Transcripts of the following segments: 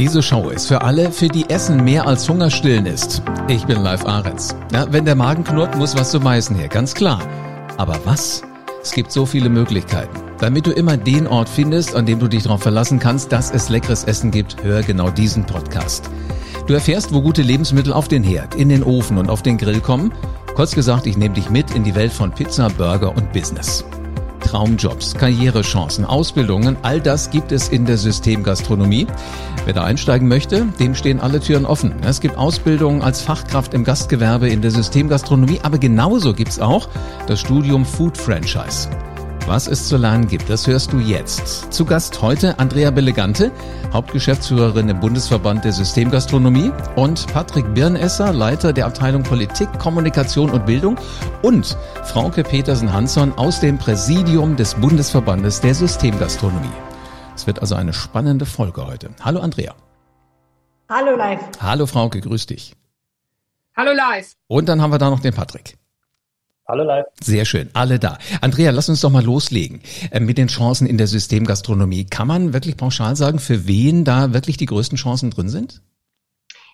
Diese Show ist für alle, für die Essen mehr als Hungerstillen ist. Ich bin Live Ahrens. Ja, wenn der Magen knurrt, muss was zum Meißen her, ganz klar. Aber was? Es gibt so viele Möglichkeiten. Damit du immer den Ort findest, an dem du dich darauf verlassen kannst, dass es leckeres Essen gibt, hör genau diesen Podcast. Du erfährst, wo gute Lebensmittel auf den Herd, in den Ofen und auf den Grill kommen. Kurz gesagt, ich nehme dich mit in die Welt von Pizza, Burger und Business. Traumjobs, Karrierechancen, Ausbildungen, all das gibt es in der Systemgastronomie. Wer da einsteigen möchte, dem stehen alle Türen offen. Es gibt Ausbildungen als Fachkraft im Gastgewerbe in der Systemgastronomie, aber genauso gibt's auch das Studium Food Franchise. Was es zu lernen gibt, das hörst du jetzt. Zu Gast heute Andrea Belegante, Hauptgeschäftsführerin im Bundesverband der Systemgastronomie und Patrick Birnesser, Leiter der Abteilung Politik, Kommunikation und Bildung und Frauke Petersen-Hansson aus dem Präsidium des Bundesverbandes der Systemgastronomie. Es wird also eine spannende Folge heute. Hallo Andrea. Hallo live. Hallo Frauke, grüß dich. Hallo live. Und dann haben wir da noch den Patrick. Hallo live. Sehr schön, alle da. Andrea, lass uns doch mal loslegen äh, mit den Chancen in der Systemgastronomie. Kann man wirklich pauschal sagen, für wen da wirklich die größten Chancen drin sind?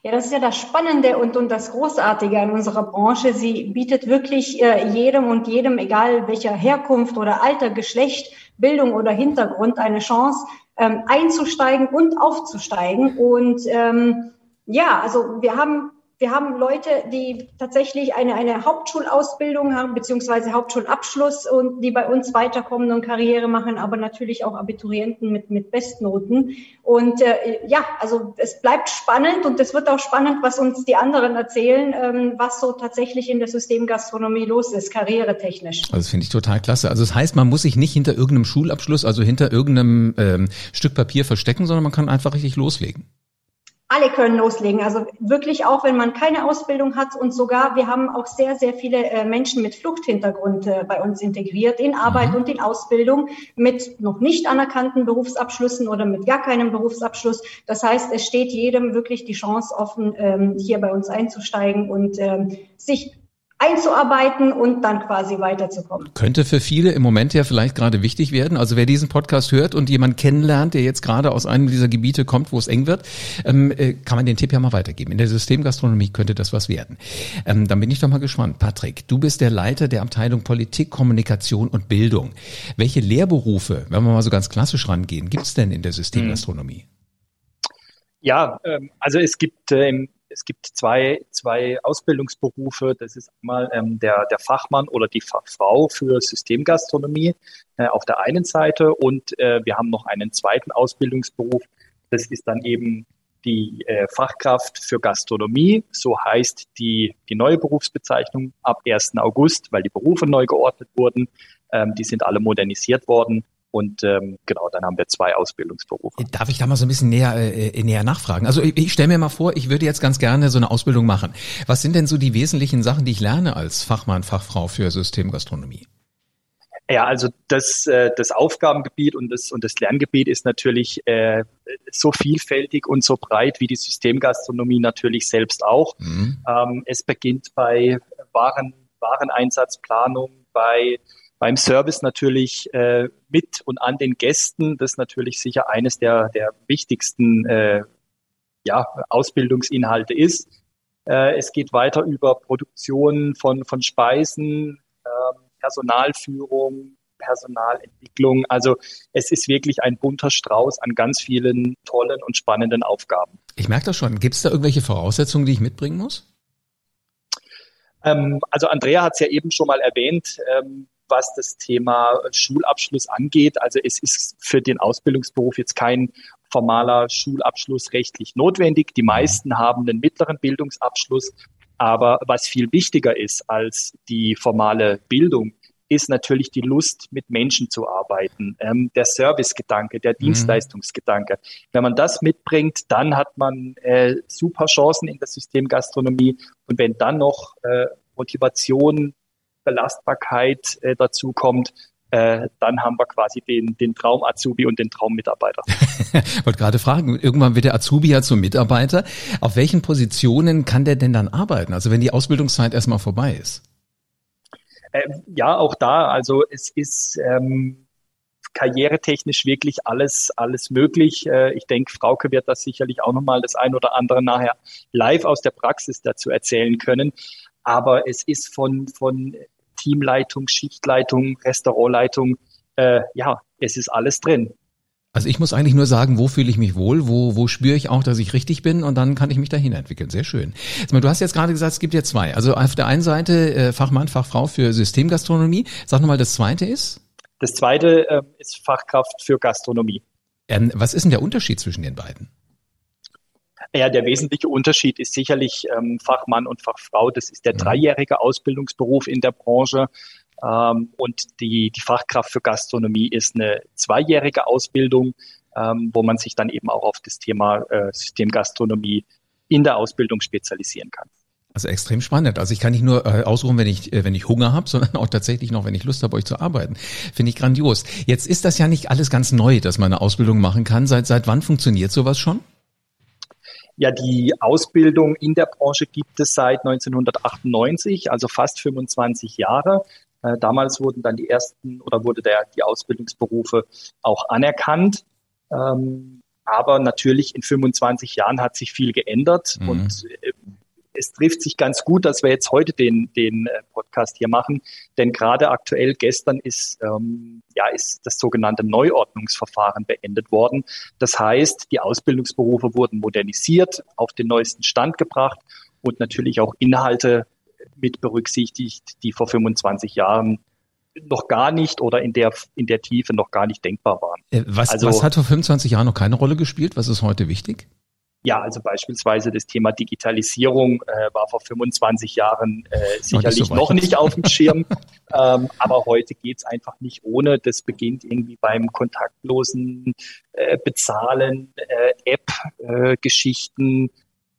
Ja, das ist ja das Spannende und, und das Großartige an unserer Branche. Sie bietet wirklich äh, jedem und jedem, egal welcher Herkunft oder Alter, Geschlecht, Bildung oder Hintergrund, eine Chance, ähm, einzusteigen und aufzusteigen. Und ähm, ja, also wir haben wir haben Leute, die tatsächlich eine, eine Hauptschulausbildung haben, beziehungsweise Hauptschulabschluss und die bei uns weiterkommen und Karriere machen, aber natürlich auch Abiturienten mit, mit Bestnoten. Und äh, ja, also es bleibt spannend und es wird auch spannend, was uns die anderen erzählen, ähm, was so tatsächlich in der Systemgastronomie los ist, karrieretechnisch. Also das finde ich total klasse. Also das heißt, man muss sich nicht hinter irgendeinem Schulabschluss, also hinter irgendeinem ähm, Stück Papier verstecken, sondern man kann einfach richtig loslegen alle können loslegen. Also wirklich auch, wenn man keine Ausbildung hat und sogar, wir haben auch sehr, sehr viele äh, Menschen mit Fluchthintergrund äh, bei uns integriert in Arbeit mhm. und in Ausbildung mit noch nicht anerkannten Berufsabschlüssen oder mit gar keinem Berufsabschluss. Das heißt, es steht jedem wirklich die Chance offen, ähm, hier bei uns einzusteigen und ähm, sich einzuarbeiten und dann quasi weiterzukommen. Könnte für viele im Moment ja vielleicht gerade wichtig werden. Also wer diesen Podcast hört und jemand kennenlernt, der jetzt gerade aus einem dieser Gebiete kommt, wo es eng wird, ähm, äh, kann man den Tipp ja mal weitergeben. In der Systemgastronomie könnte das was werden. Ähm, dann bin ich doch mal gespannt. Patrick, du bist der Leiter der Abteilung Politik, Kommunikation und Bildung. Welche Lehrberufe, wenn wir mal so ganz klassisch rangehen, gibt es denn in der Systemgastronomie? Ja, ähm, also es gibt äh, im es gibt zwei, zwei Ausbildungsberufe. Das ist einmal ähm, der, der Fachmann oder die Fachfrau für Systemgastronomie äh, auf der einen Seite und äh, wir haben noch einen zweiten Ausbildungsberuf. Das ist dann eben die äh, Fachkraft für Gastronomie. So heißt die, die neue Berufsbezeichnung ab 1. August, weil die Berufe neu geordnet wurden. Ähm, die sind alle modernisiert worden. Und ähm, genau, dann haben wir zwei Ausbildungsberufe. Darf ich da mal so ein bisschen näher, äh, näher nachfragen? Also ich, ich stelle mir mal vor, ich würde jetzt ganz gerne so eine Ausbildung machen. Was sind denn so die wesentlichen Sachen, die ich lerne als Fachmann, Fachfrau für Systemgastronomie? Ja, also das, äh, das Aufgabengebiet und das, und das Lerngebiet ist natürlich äh, so vielfältig und so breit wie die Systemgastronomie natürlich selbst auch. Mhm. Ähm, es beginnt bei Waren, Wareneinsatzplanung, bei beim Service natürlich äh, mit und an den Gästen. Das ist natürlich sicher eines der, der wichtigsten äh, ja, Ausbildungsinhalte ist. Äh, es geht weiter über Produktion von, von Speisen, äh, Personalführung, Personalentwicklung. Also es ist wirklich ein bunter Strauß an ganz vielen tollen und spannenden Aufgaben. Ich merke das schon. Gibt es da irgendwelche Voraussetzungen, die ich mitbringen muss? Ähm, also Andrea hat es ja eben schon mal erwähnt. Ähm, was das Thema Schulabschluss angeht. Also es ist für den Ausbildungsberuf jetzt kein formaler Schulabschluss rechtlich notwendig. Die meisten haben einen mittleren Bildungsabschluss. Aber was viel wichtiger ist als die formale Bildung, ist natürlich die Lust, mit Menschen zu arbeiten, ähm, der Servicegedanke, der mhm. Dienstleistungsgedanke. Wenn man das mitbringt, dann hat man äh, super Chancen in der Systemgastronomie. Und wenn dann noch äh, Motivation, Belastbarkeit äh, dazu kommt, äh, dann haben wir quasi den, den Traum Azubi und den Traum Mitarbeiter. wollte gerade fragen, irgendwann wird der Azubi ja zum Mitarbeiter. Auf welchen Positionen kann der denn dann arbeiten? Also wenn die Ausbildungszeit erstmal vorbei ist? Äh, ja, auch da. Also es ist ähm, karrieretechnisch wirklich alles, alles möglich. Äh, ich denke, Frauke wird das sicherlich auch nochmal das ein oder andere nachher live aus der Praxis dazu erzählen können. Aber es ist von, von Teamleitung, Schichtleitung, Restaurantleitung, äh, ja, es ist alles drin. Also ich muss eigentlich nur sagen, wo fühle ich mich wohl, wo, wo spüre ich auch, dass ich richtig bin und dann kann ich mich dahin entwickeln. Sehr schön. Du hast jetzt gerade gesagt, es gibt ja zwei. Also auf der einen Seite äh, Fachmann, Fachfrau für Systemgastronomie. Sag nochmal, das zweite ist? Das zweite äh, ist Fachkraft für Gastronomie. Ähm, was ist denn der Unterschied zwischen den beiden? Ja, der wesentliche Unterschied ist sicherlich ähm, Fachmann und Fachfrau. Das ist der mhm. dreijährige Ausbildungsberuf in der Branche. Ähm, und die, die Fachkraft für Gastronomie ist eine zweijährige Ausbildung, ähm, wo man sich dann eben auch auf das Thema äh, Systemgastronomie in der Ausbildung spezialisieren kann. Also extrem spannend. Also ich kann nicht nur äh, ausruhen, wenn ich äh, wenn ich Hunger habe, sondern auch tatsächlich noch, wenn ich Lust habe, euch zu arbeiten. Finde ich grandios. Jetzt ist das ja nicht alles ganz neu, dass man eine Ausbildung machen kann. Seit seit wann funktioniert sowas schon? Ja, die Ausbildung in der Branche gibt es seit 1998, also fast 25 Jahre. Äh, damals wurden dann die ersten oder wurde der, die Ausbildungsberufe auch anerkannt. Ähm, aber natürlich in 25 Jahren hat sich viel geändert mhm. und äh, es trifft sich ganz gut, dass wir jetzt heute den, den äh, Podcast hier machen, denn gerade aktuell gestern ist, ähm, ja, ist das sogenannte Neuordnungsverfahren beendet worden. Das heißt, die Ausbildungsberufe wurden modernisiert, auf den neuesten Stand gebracht und natürlich auch Inhalte mit berücksichtigt, die vor 25 Jahren noch gar nicht oder in der, in der Tiefe noch gar nicht denkbar waren. Äh, was, also, was hat vor 25 Jahren noch keine Rolle gespielt? Was ist heute wichtig? Ja, also beispielsweise das Thema Digitalisierung äh, war vor 25 Jahren äh, sicherlich nicht so noch nicht auf dem Schirm. ähm, aber heute geht's einfach nicht ohne. Das beginnt irgendwie beim kontaktlosen äh, Bezahlen, äh, App-Geschichten,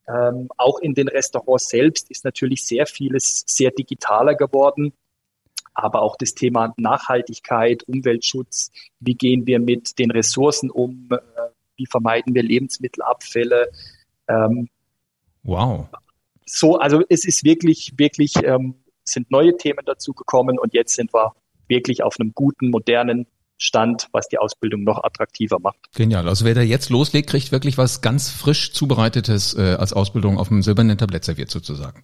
äh, ähm, auch in den Restaurants selbst ist natürlich sehr vieles sehr digitaler geworden. Aber auch das Thema Nachhaltigkeit, Umweltschutz, wie gehen wir mit den Ressourcen um, äh, wie vermeiden wir Lebensmittelabfälle. Ähm, wow. So, also es ist wirklich, wirklich, ähm, sind neue Themen dazu gekommen und jetzt sind wir wirklich auf einem guten, modernen Stand, was die Ausbildung noch attraktiver macht. Genial. Also wer da jetzt loslegt, kriegt wirklich was ganz frisch zubereitetes äh, als Ausbildung auf dem silbernen Tablett serviert sozusagen.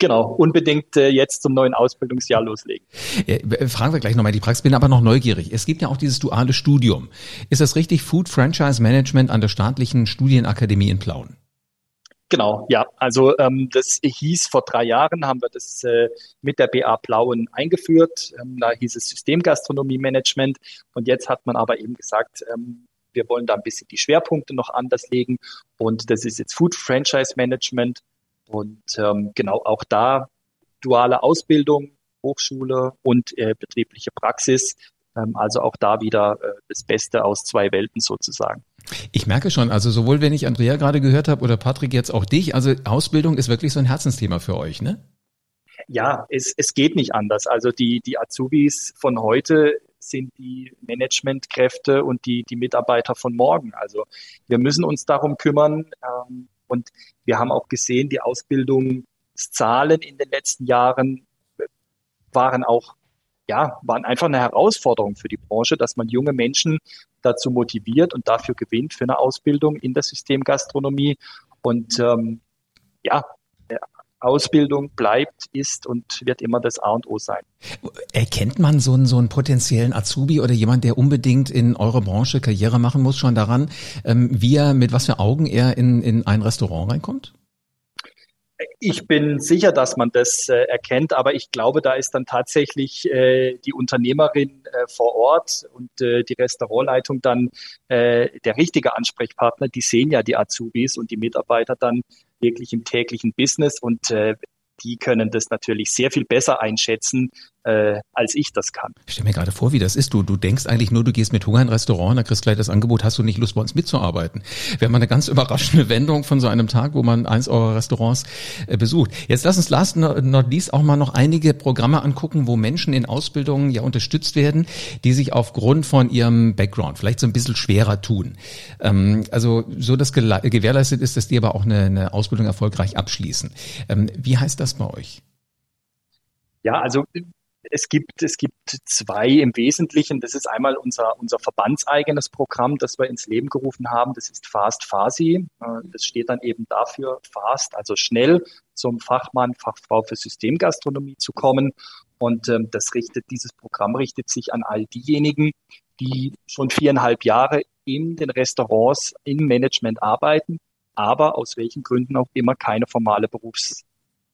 Genau, unbedingt äh, jetzt zum neuen Ausbildungsjahr loslegen. Äh, fragen wir gleich nochmal die Praxis, bin aber noch neugierig. Es gibt ja auch dieses duale Studium. Ist das richtig? Food Franchise Management an der staatlichen Studienakademie in Plauen? Genau, ja. Also ähm, das hieß vor drei Jahren, haben wir das äh, mit der BA Plauen eingeführt. Ähm, da hieß es Systemgastronomie Management. Und jetzt hat man aber eben gesagt, ähm, wir wollen da ein bisschen die Schwerpunkte noch anders legen. Und das ist jetzt Food Franchise Management. Und ähm, genau auch da duale Ausbildung, Hochschule und äh, betriebliche Praxis. Ähm, also auch da wieder äh, das Beste aus zwei Welten sozusagen. Ich merke schon, also sowohl wenn ich Andrea gerade gehört habe oder Patrick jetzt auch dich, also Ausbildung ist wirklich so ein Herzensthema für euch, ne? Ja, es, es geht nicht anders. Also die, die Azubis von heute sind die Managementkräfte und die, die Mitarbeiter von morgen. Also wir müssen uns darum kümmern. Ähm, und wir haben auch gesehen, die Ausbildungszahlen in den letzten Jahren waren auch ja, waren einfach eine Herausforderung für die Branche, dass man junge Menschen dazu motiviert und dafür gewinnt für eine Ausbildung in der Systemgastronomie. Und ähm, ja, Ausbildung bleibt, ist und wird immer das A und O sein. Erkennt man so einen, so einen potenziellen Azubi oder jemand, der unbedingt in eure Branche Karriere machen muss, schon daran, ähm, wie er, mit was für Augen er in, in ein Restaurant reinkommt? Ich bin sicher, dass man das äh, erkennt, aber ich glaube, da ist dann tatsächlich äh, die Unternehmerin äh, vor Ort und äh, die Restaurantleitung dann äh, der richtige Ansprechpartner. Die sehen ja die Azubis und die Mitarbeiter dann wirklich im täglichen Business und äh, die können das natürlich sehr viel besser einschätzen, äh, als ich das kann. Ich stell mir gerade vor, wie das ist. Du, du denkst eigentlich nur, du gehst mit Hunger in ein Restaurant, dann kriegst gleich das Angebot, hast du nicht Lust, bei uns mitzuarbeiten. Wäre mal eine ganz überraschende Wendung von so einem Tag, wo man eins eurer Restaurants äh, besucht. Jetzt lass uns last not least auch mal noch einige Programme angucken, wo Menschen in Ausbildungen ja unterstützt werden, die sich aufgrund von ihrem Background vielleicht so ein bisschen schwerer tun. Ähm, also so, dass gewährleistet ist, dass die aber auch eine, eine Ausbildung erfolgreich abschließen. Ähm, wie heißt das bei euch? Ja, also es gibt, es gibt zwei im Wesentlichen. Das ist einmal unser, unser verbandseigenes Programm, das wir ins Leben gerufen haben. Das ist Fast Fasi. Äh, das steht dann eben dafür, fast, also schnell zum Fachmann, Fachfrau für Systemgastronomie zu kommen. Und ähm, das richtet, dieses Programm richtet sich an all diejenigen, die schon viereinhalb Jahre in den Restaurants im Management arbeiten, aber aus welchen Gründen auch immer keine formale Berufs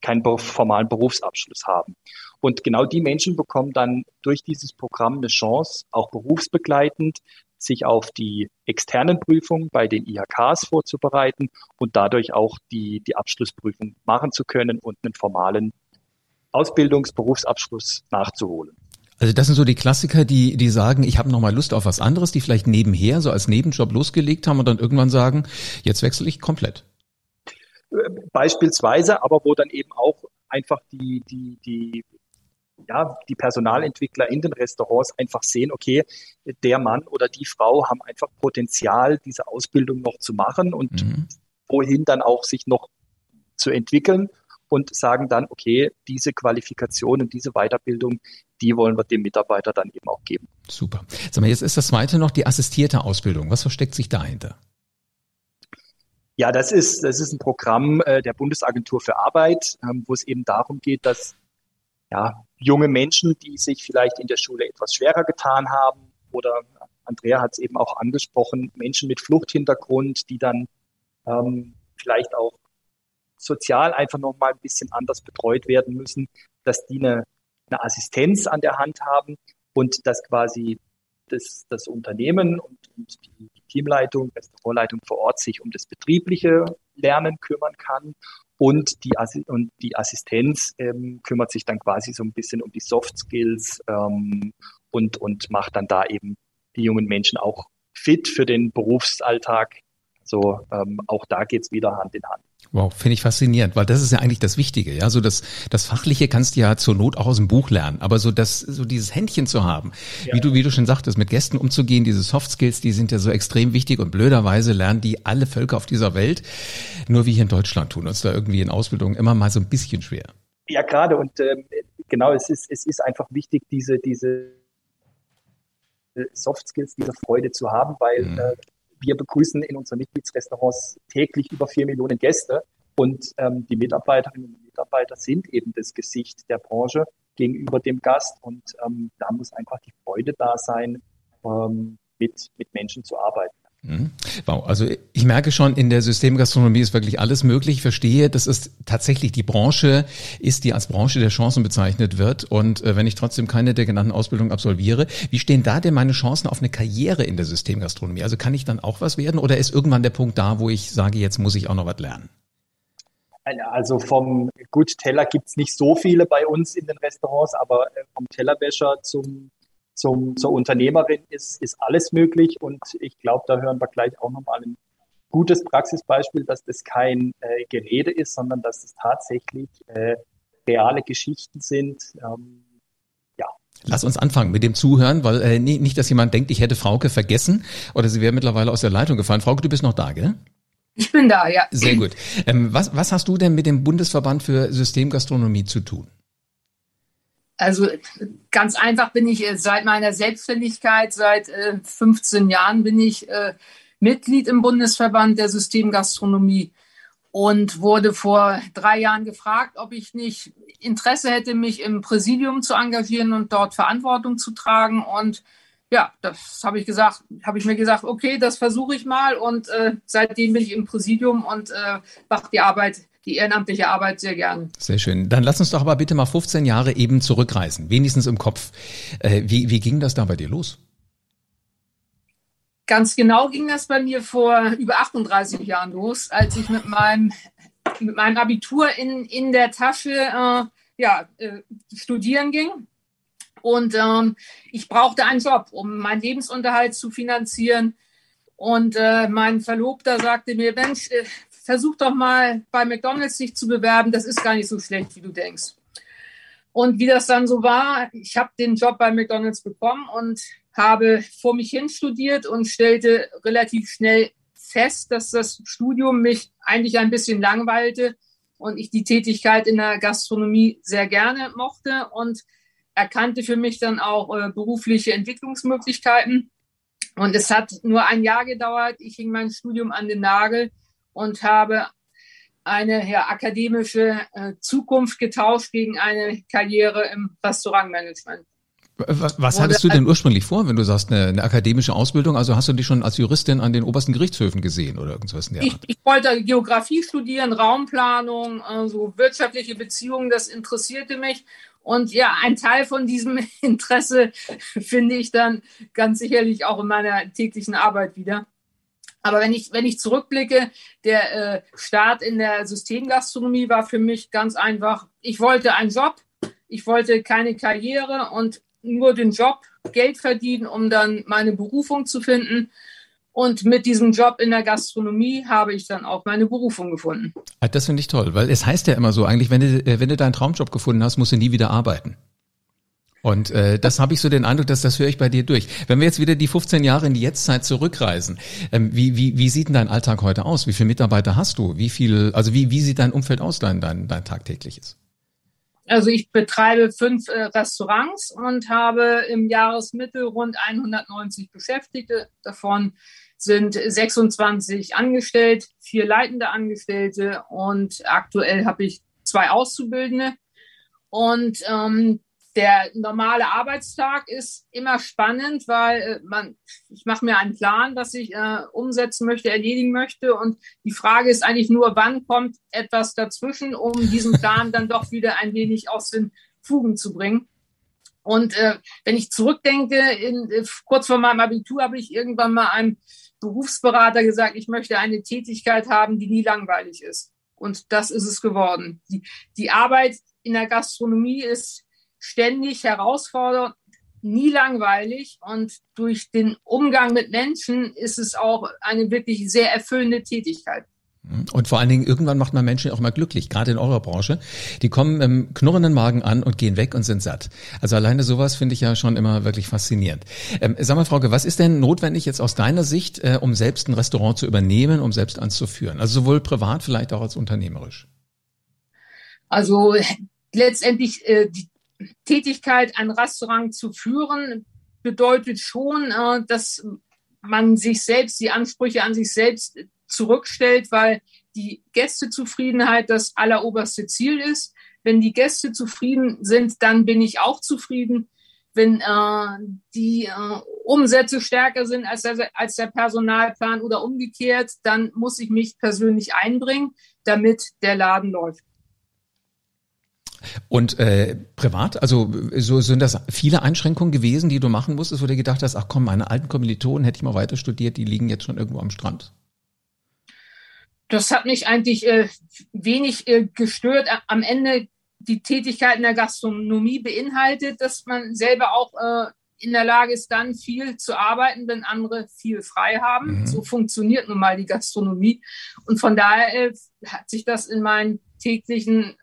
keinen formalen Berufsabschluss haben. Und genau die Menschen bekommen dann durch dieses Programm eine Chance, auch berufsbegleitend sich auf die externen Prüfungen bei den IHKs vorzubereiten und dadurch auch die, die Abschlussprüfung machen zu können und einen formalen Ausbildungs-, Berufsabschluss nachzuholen. Also das sind so die Klassiker, die, die sagen, ich habe nochmal Lust auf was anderes, die vielleicht nebenher so als Nebenjob losgelegt haben und dann irgendwann sagen, jetzt wechsle ich komplett. Beispielsweise, aber wo dann eben auch einfach die, die, die, ja, die Personalentwickler in den Restaurants einfach sehen, okay, der Mann oder die Frau haben einfach Potenzial, diese Ausbildung noch zu machen und mhm. wohin dann auch sich noch zu entwickeln und sagen dann, okay, diese Qualifikation und diese Weiterbildung, die wollen wir dem Mitarbeiter dann eben auch geben. Super. Sag mal, jetzt ist das zweite noch die assistierte Ausbildung. Was versteckt sich dahinter? Ja, das ist, das ist ein Programm äh, der Bundesagentur für Arbeit, ähm, wo es eben darum geht, dass ja, junge Menschen, die sich vielleicht in der Schule etwas schwerer getan haben. Oder Andrea hat es eben auch angesprochen, Menschen mit Fluchthintergrund, die dann ähm, vielleicht auch sozial einfach noch mal ein bisschen anders betreut werden müssen, dass die eine, eine Assistenz an der Hand haben und dass quasi das, das Unternehmen und, und die Teamleitung, Restaurantleitung vor Ort sich um das betriebliche Lernen kümmern kann und die, und die Assistenz ähm, kümmert sich dann quasi so ein bisschen um die Soft Skills ähm, und, und macht dann da eben die jungen Menschen auch fit für den Berufsalltag. So ähm, auch da geht's wieder Hand in Hand. Wow, finde ich faszinierend, weil das ist ja eigentlich das Wichtige, ja. So das, das Fachliche kannst du ja zur Not auch aus dem Buch lernen, aber so das, so dieses Händchen zu haben, ja. wie du, wie du schon sagtest, mit Gästen umzugehen, diese Soft Skills, die sind ja so extrem wichtig und blöderweise lernen die alle Völker auf dieser Welt. Nur wir hier in Deutschland tun uns da irgendwie in Ausbildung immer mal so ein bisschen schwer. Ja, gerade und ähm, genau, es ist, es ist einfach wichtig, diese, diese Soft Skills, diese Freude zu haben, weil mhm. äh, wir begrüßen in unseren Mitgliedsrestaurants täglich über vier Millionen Gäste und ähm, die Mitarbeiterinnen und Mitarbeiter sind eben das Gesicht der Branche gegenüber dem Gast und ähm, da muss einfach die Freude da sein, ähm, mit, mit Menschen zu arbeiten. Mhm. Wow, also ich merke schon, in der Systemgastronomie ist wirklich alles möglich. Ich verstehe, dass es tatsächlich die Branche ist, die als Branche der Chancen bezeichnet wird. Und äh, wenn ich trotzdem keine der genannten Ausbildungen absolviere, wie stehen da denn meine Chancen auf eine Karriere in der Systemgastronomie? Also kann ich dann auch was werden oder ist irgendwann der Punkt da, wo ich sage, jetzt muss ich auch noch was lernen? Also vom gut Teller gibt's nicht so viele bei uns in den Restaurants, aber äh, vom Tellerwäscher zum zum, zur Unternehmerin ist, ist alles möglich. Und ich glaube, da hören wir gleich auch nochmal ein gutes Praxisbeispiel, dass das kein äh, Gerede ist, sondern dass es tatsächlich äh, reale Geschichten sind. Ähm, ja. Lass uns anfangen mit dem Zuhören, weil äh, nicht, dass jemand denkt, ich hätte Frauke vergessen oder sie wäre mittlerweile aus der Leitung gefallen. Frauke, du bist noch da, gell? Ich bin da, ja. Sehr gut. Ähm, was, was hast du denn mit dem Bundesverband für Systemgastronomie zu tun? Also ganz einfach bin ich äh, seit meiner Selbstständigkeit, seit 15 äh, Jahren bin ich äh, Mitglied im Bundesverband der Systemgastronomie und wurde vor drei Jahren gefragt, ob ich nicht Interesse hätte, mich im Präsidium zu engagieren und dort Verantwortung zu tragen. Und ja, das habe ich gesagt, habe ich mir gesagt, okay, das versuche ich mal. Und äh, seitdem bin ich im Präsidium und äh, mache die Arbeit die ehrenamtliche Arbeit sehr gern. Sehr schön. Dann lass uns doch aber bitte mal 15 Jahre eben zurückreisen, wenigstens im Kopf. Äh, wie, wie ging das da bei dir los? Ganz genau ging das bei mir vor über 38 Jahren los, als ich mit meinem, mit meinem Abitur in, in der Tasche äh, ja, äh, studieren ging. Und ähm, ich brauchte einen Job, um meinen Lebensunterhalt zu finanzieren. Und äh, mein Verlobter sagte mir, Mensch, äh, versuch doch mal bei McDonald's sich zu bewerben, das ist gar nicht so schlecht, wie du denkst. Und wie das dann so war, ich habe den Job bei McDonald's bekommen und habe vor mich hin studiert und stellte relativ schnell fest, dass das Studium mich eigentlich ein bisschen langweilte und ich die Tätigkeit in der Gastronomie sehr gerne mochte und erkannte für mich dann auch äh, berufliche Entwicklungsmöglichkeiten. Und es hat nur ein Jahr gedauert. Ich hing mein Studium an den Nagel und habe eine ja, akademische äh, Zukunft getauscht gegen eine Karriere im Restaurantmanagement. Was, was hattest du denn ursprünglich vor, wenn du sagst, eine, eine, akademische Ausbildung? Also hast du dich schon als Juristin an den obersten Gerichtshöfen gesehen oder irgendwas in der ich, Art? Ich wollte Geografie studieren, Raumplanung, also wirtschaftliche Beziehungen, das interessierte mich. Und ja, ein Teil von diesem Interesse finde ich dann ganz sicherlich auch in meiner täglichen Arbeit wieder. Aber wenn ich, wenn ich zurückblicke, der äh, Start in der Systemgastronomie war für mich ganz einfach, ich wollte einen Job, ich wollte keine Karriere und nur den Job, Geld verdienen, um dann meine Berufung zu finden. Und mit diesem Job in der Gastronomie habe ich dann auch meine Berufung gefunden. Ah, das finde ich toll, weil es heißt ja immer so, eigentlich, wenn du, äh, wenn du deinen Traumjob gefunden hast, musst du nie wieder arbeiten. Und äh, das habe ich so den Eindruck, dass das höre ich bei dir durch. Wenn wir jetzt wieder die 15 Jahre in die Jetztzeit zurückreisen, ähm, wie, wie, wie sieht denn dein Alltag heute aus? Wie viele Mitarbeiter hast du? Wie viel, also wie, wie sieht dein Umfeld aus, dein, dein, dein tagtägliches? Also ich betreibe fünf äh, Restaurants und habe im Jahresmittel rund 190 Beschäftigte. Davon sind 26 angestellt, vier leitende Angestellte und aktuell habe ich zwei Auszubildende. Und ähm, der normale Arbeitstag ist immer spannend, weil äh, man, ich mache mir einen Plan, was ich äh, umsetzen möchte, erledigen möchte. Und die Frage ist eigentlich nur, wann kommt etwas dazwischen, um diesen Plan dann doch wieder ein wenig aus den Fugen zu bringen. Und äh, wenn ich zurückdenke, in, äh, kurz vor meinem Abitur habe ich irgendwann mal einem Berufsberater gesagt, ich möchte eine Tätigkeit haben, die nie langweilig ist. Und das ist es geworden. Die, die Arbeit in der Gastronomie ist ständig herausfordernd, nie langweilig und durch den Umgang mit Menschen ist es auch eine wirklich sehr erfüllende Tätigkeit. Und vor allen Dingen, irgendwann macht man Menschen auch mal glücklich, gerade in eurer Branche. Die kommen im knurrenden Magen an und gehen weg und sind satt. Also alleine sowas finde ich ja schon immer wirklich faszinierend. Ähm, sag mal, Frauke, was ist denn notwendig jetzt aus deiner Sicht, äh, um selbst ein Restaurant zu übernehmen, um selbst anzuführen? Also sowohl privat, vielleicht auch als unternehmerisch. Also letztendlich äh, die Tätigkeit, ein Restaurant zu führen, bedeutet schon, äh, dass man sich selbst, die Ansprüche an sich selbst zurückstellt, weil die Gästezufriedenheit das alleroberste Ziel ist. Wenn die Gäste zufrieden sind, dann bin ich auch zufrieden. Wenn äh, die äh, Umsätze stärker sind als der, als der Personalplan oder umgekehrt, dann muss ich mich persönlich einbringen, damit der Laden läuft. Und äh, privat, also so sind das viele Einschränkungen gewesen, die du machen musstest, wo du gedacht hast, ach komm, meine alten Kommilitonen hätte ich mal weiter studiert, die liegen jetzt schon irgendwo am Strand. Das hat mich eigentlich äh, wenig äh, gestört. Am Ende die Tätigkeit in der Gastronomie beinhaltet, dass man selber auch äh, in der Lage ist, dann viel zu arbeiten, wenn andere viel frei haben. Mhm. So funktioniert nun mal die Gastronomie. Und von daher äh, hat sich das in meinen täglichen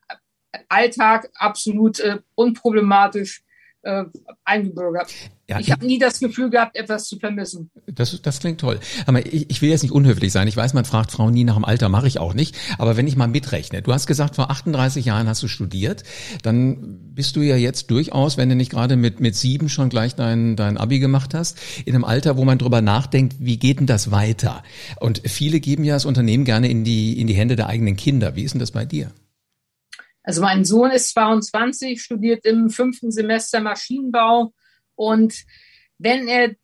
Alltag absolut äh, unproblematisch äh, eingebürgert. Ja, ich habe nie das Gefühl gehabt, etwas zu vermissen. Das, das klingt toll. Aber ich, ich will jetzt nicht unhöflich sein. Ich weiß, man fragt Frauen nie nach dem Alter, mache ich auch nicht. Aber wenn ich mal mitrechne, du hast gesagt, vor 38 Jahren hast du studiert, dann bist du ja jetzt durchaus, wenn du nicht gerade mit, mit sieben schon gleich dein, dein Abi gemacht hast, in einem Alter, wo man drüber nachdenkt, wie geht denn das weiter? Und viele geben ja das Unternehmen gerne in die, in die Hände der eigenen Kinder. Wie ist denn das bei dir? Also mein Sohn ist 22, studiert im fünften Semester Maschinenbau und wenn er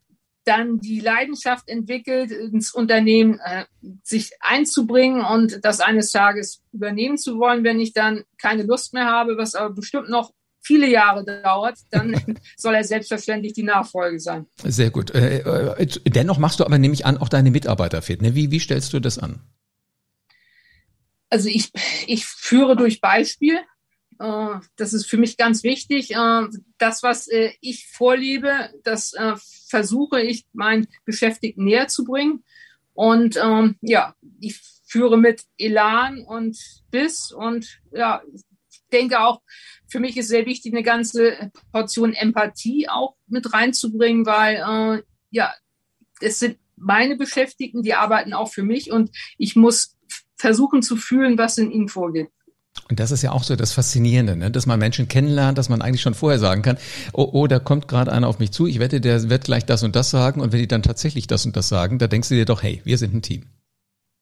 dann die Leidenschaft entwickelt, ins Unternehmen äh, sich einzubringen und das eines Tages übernehmen zu wollen, wenn ich dann keine Lust mehr habe, was aber bestimmt noch viele Jahre dauert, dann soll er selbstverständlich die Nachfolge sein. Sehr gut. Äh, äh, dennoch machst du aber nämlich an auch deine Mitarbeiter fit. Ne? Wie, wie stellst du das an? Also ich, ich führe durch Beispiel. Äh, das ist für mich ganz wichtig. Äh, das, was äh, ich vorlebe, das versuche ich meinen Beschäftigten näher zu bringen. Und ähm, ja, ich führe mit Elan und Biss und ja, ich denke auch, für mich ist sehr wichtig, eine ganze Portion Empathie auch mit reinzubringen, weil ja, es sind meine Beschäftigten, die arbeiten auch für mich und ich muss versuchen zu fühlen, was in ihnen vorgeht. Und das ist ja auch so das Faszinierende, ne? dass man Menschen kennenlernt, dass man eigentlich schon vorher sagen kann, oh, oh, da kommt gerade einer auf mich zu, ich wette, der wird gleich das und das sagen und wenn die dann tatsächlich das und das sagen, da denkst du dir doch, hey, wir sind ein Team.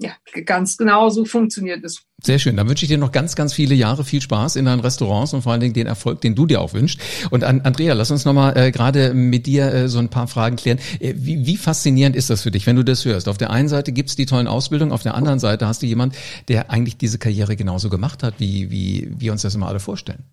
Ja, ganz genau so funktioniert es. Sehr schön. Dann wünsche ich dir noch ganz, ganz viele Jahre viel Spaß in deinen Restaurants und vor allen Dingen den Erfolg, den du dir auch wünschst. Und an, Andrea, lass uns nochmal äh, gerade mit dir äh, so ein paar Fragen klären. Äh, wie, wie faszinierend ist das für dich, wenn du das hörst? Auf der einen Seite gibt's die tollen Ausbildungen, auf der anderen Seite hast du jemand, der eigentlich diese Karriere genauso gemacht hat, wie, wie wir uns das immer alle vorstellen.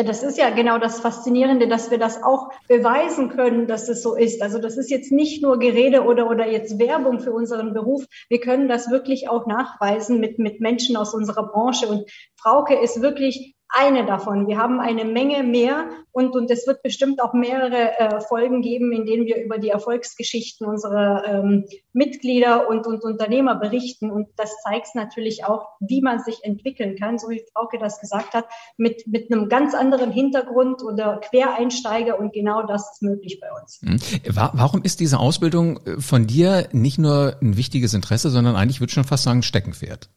Ja, das ist ja genau das Faszinierende, dass wir das auch beweisen können, dass es so ist. Also das ist jetzt nicht nur Gerede oder, oder jetzt Werbung für unseren Beruf. Wir können das wirklich auch nachweisen mit, mit Menschen aus unserer Branche. Und Frauke ist wirklich eine davon. Wir haben eine Menge mehr und, und es wird bestimmt auch mehrere äh, Folgen geben, in denen wir über die Erfolgsgeschichten unserer ähm, Mitglieder und, und Unternehmer berichten. Und das zeigt natürlich auch, wie man sich entwickeln kann, so wie Frauke das gesagt hat, mit, mit einem ganz anderen Hintergrund oder Quereinsteiger. Und genau das ist möglich bei uns. Hm. Warum ist diese Ausbildung äh, von dir nicht nur ein wichtiges Interesse, sondern eigentlich würde ich schon fast sagen Steckenpferd?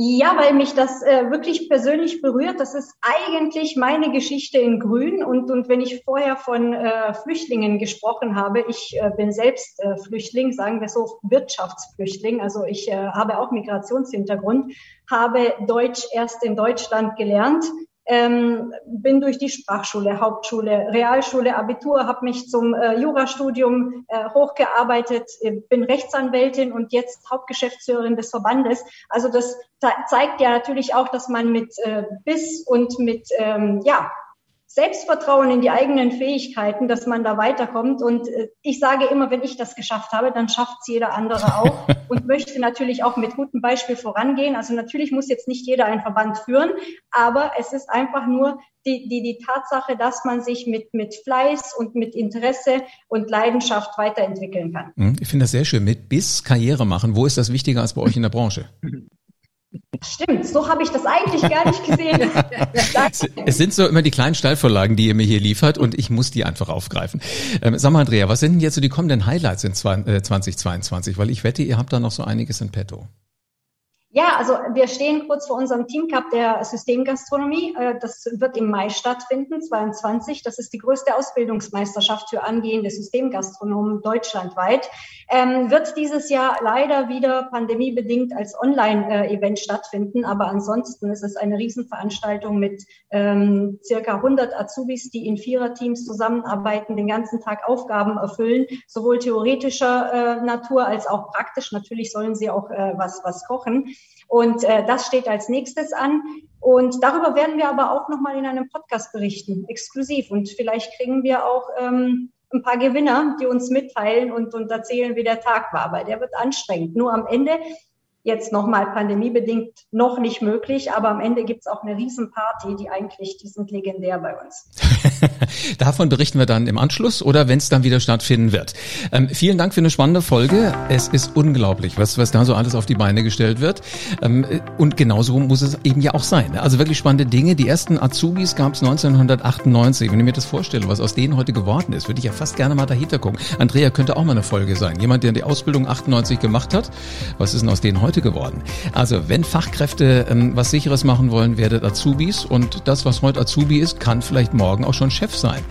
Ja, weil mich das äh, wirklich persönlich berührt. Das ist eigentlich meine Geschichte in Grün. Und, und wenn ich vorher von äh, Flüchtlingen gesprochen habe, ich äh, bin selbst äh, Flüchtling, sagen wir so Wirtschaftsflüchtling. Also ich äh, habe auch Migrationshintergrund, habe Deutsch erst in Deutschland gelernt, ähm, bin durch die Sprachschule, Hauptschule, Realschule, Abitur, habe mich zum äh, Jurastudium äh, hochgearbeitet, äh, bin Rechtsanwältin und jetzt Hauptgeschäftsführerin des Verbandes. Also das zeigt ja natürlich auch, dass man mit äh, Biss und mit ähm, ja Selbstvertrauen in die eigenen Fähigkeiten, dass man da weiterkommt. Und äh, ich sage immer, wenn ich das geschafft habe, dann schafft es jeder andere auch und möchte natürlich auch mit gutem Beispiel vorangehen. Also natürlich muss jetzt nicht jeder einen Verband führen, aber es ist einfach nur die, die, die Tatsache, dass man sich mit, mit Fleiß und mit Interesse und Leidenschaft weiterentwickeln kann. Hm, ich finde das sehr schön. Mit Biss Karriere machen. Wo ist das wichtiger als bei euch in der Branche? Stimmt, so habe ich das eigentlich gar nicht gesehen. es sind so immer die kleinen Steilvorlagen, die ihr mir hier liefert und ich muss die einfach aufgreifen. Ähm, sag mal, Andrea, was sind denn jetzt so die kommenden Highlights in 2022? Äh, Weil ich wette, ihr habt da noch so einiges in petto. Ja, also wir stehen kurz vor unserem Team Cup der Systemgastronomie. Äh, das wird im Mai stattfinden, 22. Das ist die größte Ausbildungsmeisterschaft für angehende Systemgastronomen deutschlandweit. Ähm, wird dieses Jahr leider wieder pandemiebedingt als Online-Event stattfinden, aber ansonsten ist es eine Riesenveranstaltung mit ähm, circa 100 Azubis, die in Viererteams zusammenarbeiten, den ganzen Tag Aufgaben erfüllen, sowohl theoretischer äh, Natur als auch praktisch. Natürlich sollen sie auch äh, was, was kochen. Und äh, das steht als nächstes an. Und darüber werden wir aber auch nochmal in einem Podcast berichten, exklusiv. Und vielleicht kriegen wir auch ähm, ein paar Gewinner, die uns mitteilen und, und erzählen, wie der Tag war. Weil der wird anstrengend. Nur am Ende jetzt nochmal pandemiebedingt noch nicht möglich, aber am Ende gibt's auch eine Riesenparty, die eigentlich, die sind legendär bei uns. Davon berichten wir dann im Anschluss oder wenn es dann wieder stattfinden wird. Ähm, vielen Dank für eine spannende Folge. Es ist unglaublich, was, was da so alles auf die Beine gestellt wird. Ähm, und genauso muss es eben ja auch sein. Also wirklich spannende Dinge. Die ersten Azubis gab's 1998. Wenn ich mir das vorstelle, was aus denen heute geworden ist, würde ich ja fast gerne mal dahinter gucken. Andrea könnte auch mal eine Folge sein. Jemand, der die Ausbildung 98 gemacht hat. Was ist denn aus denen heute heute geworden. Also wenn Fachkräfte ähm, was Sicheres machen wollen, werdet Azubis und das, was heute Azubi ist, kann vielleicht morgen auch schon Chef sein.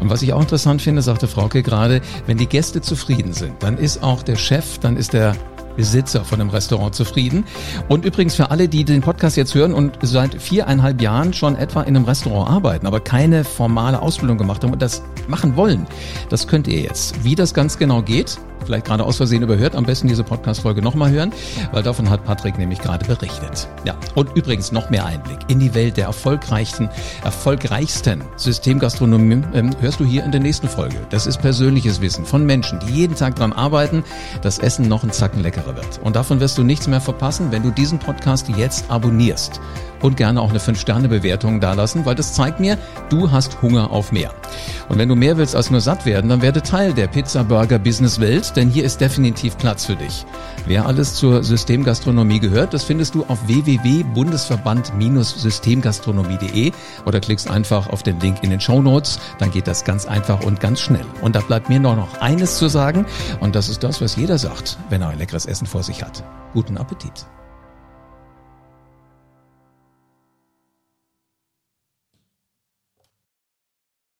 Und was ich auch interessant finde, sagte Frauke gerade, wenn die Gäste zufrieden sind, dann ist auch der Chef, dann ist der Besitzer von einem Restaurant zufrieden. Und übrigens für alle, die den Podcast jetzt hören und seit viereinhalb Jahren schon etwa in einem Restaurant arbeiten, aber keine formale Ausbildung gemacht haben und das machen wollen, das könnt ihr jetzt. Wie das ganz genau geht, vielleicht gerade aus Versehen überhört, am besten diese Podcast-Folge nochmal hören, weil davon hat Patrick nämlich gerade berichtet. Ja, und übrigens noch mehr Einblick in die Welt der erfolgreichsten, erfolgreichsten Systemgastronomie ähm, hörst du hier in der nächsten Folge. Das ist persönliches Wissen von Menschen, die jeden Tag dran arbeiten, dass Essen noch ein Zacken leckerer wird. Und davon wirst du nichts mehr verpassen, wenn du diesen Podcast jetzt abonnierst und gerne auch eine 5-Sterne-Bewertung dalassen, weil das zeigt mir, du hast Hunger auf mehr. Und wenn du mehr willst als nur satt werden, dann werde Teil der Pizza-Burger-Business-Welt, denn hier ist definitiv Platz für dich. Wer alles zur Systemgastronomie gehört, das findest du auf www.bundesverband-systemgastronomie.de oder klickst einfach auf den Link in den Show Notes, dann geht das ganz einfach und ganz schnell. Und da bleibt mir nur noch eines zu sagen und das ist das, was jeder sagt, wenn er ein leckeres Essen vor sich hat. Guten Appetit.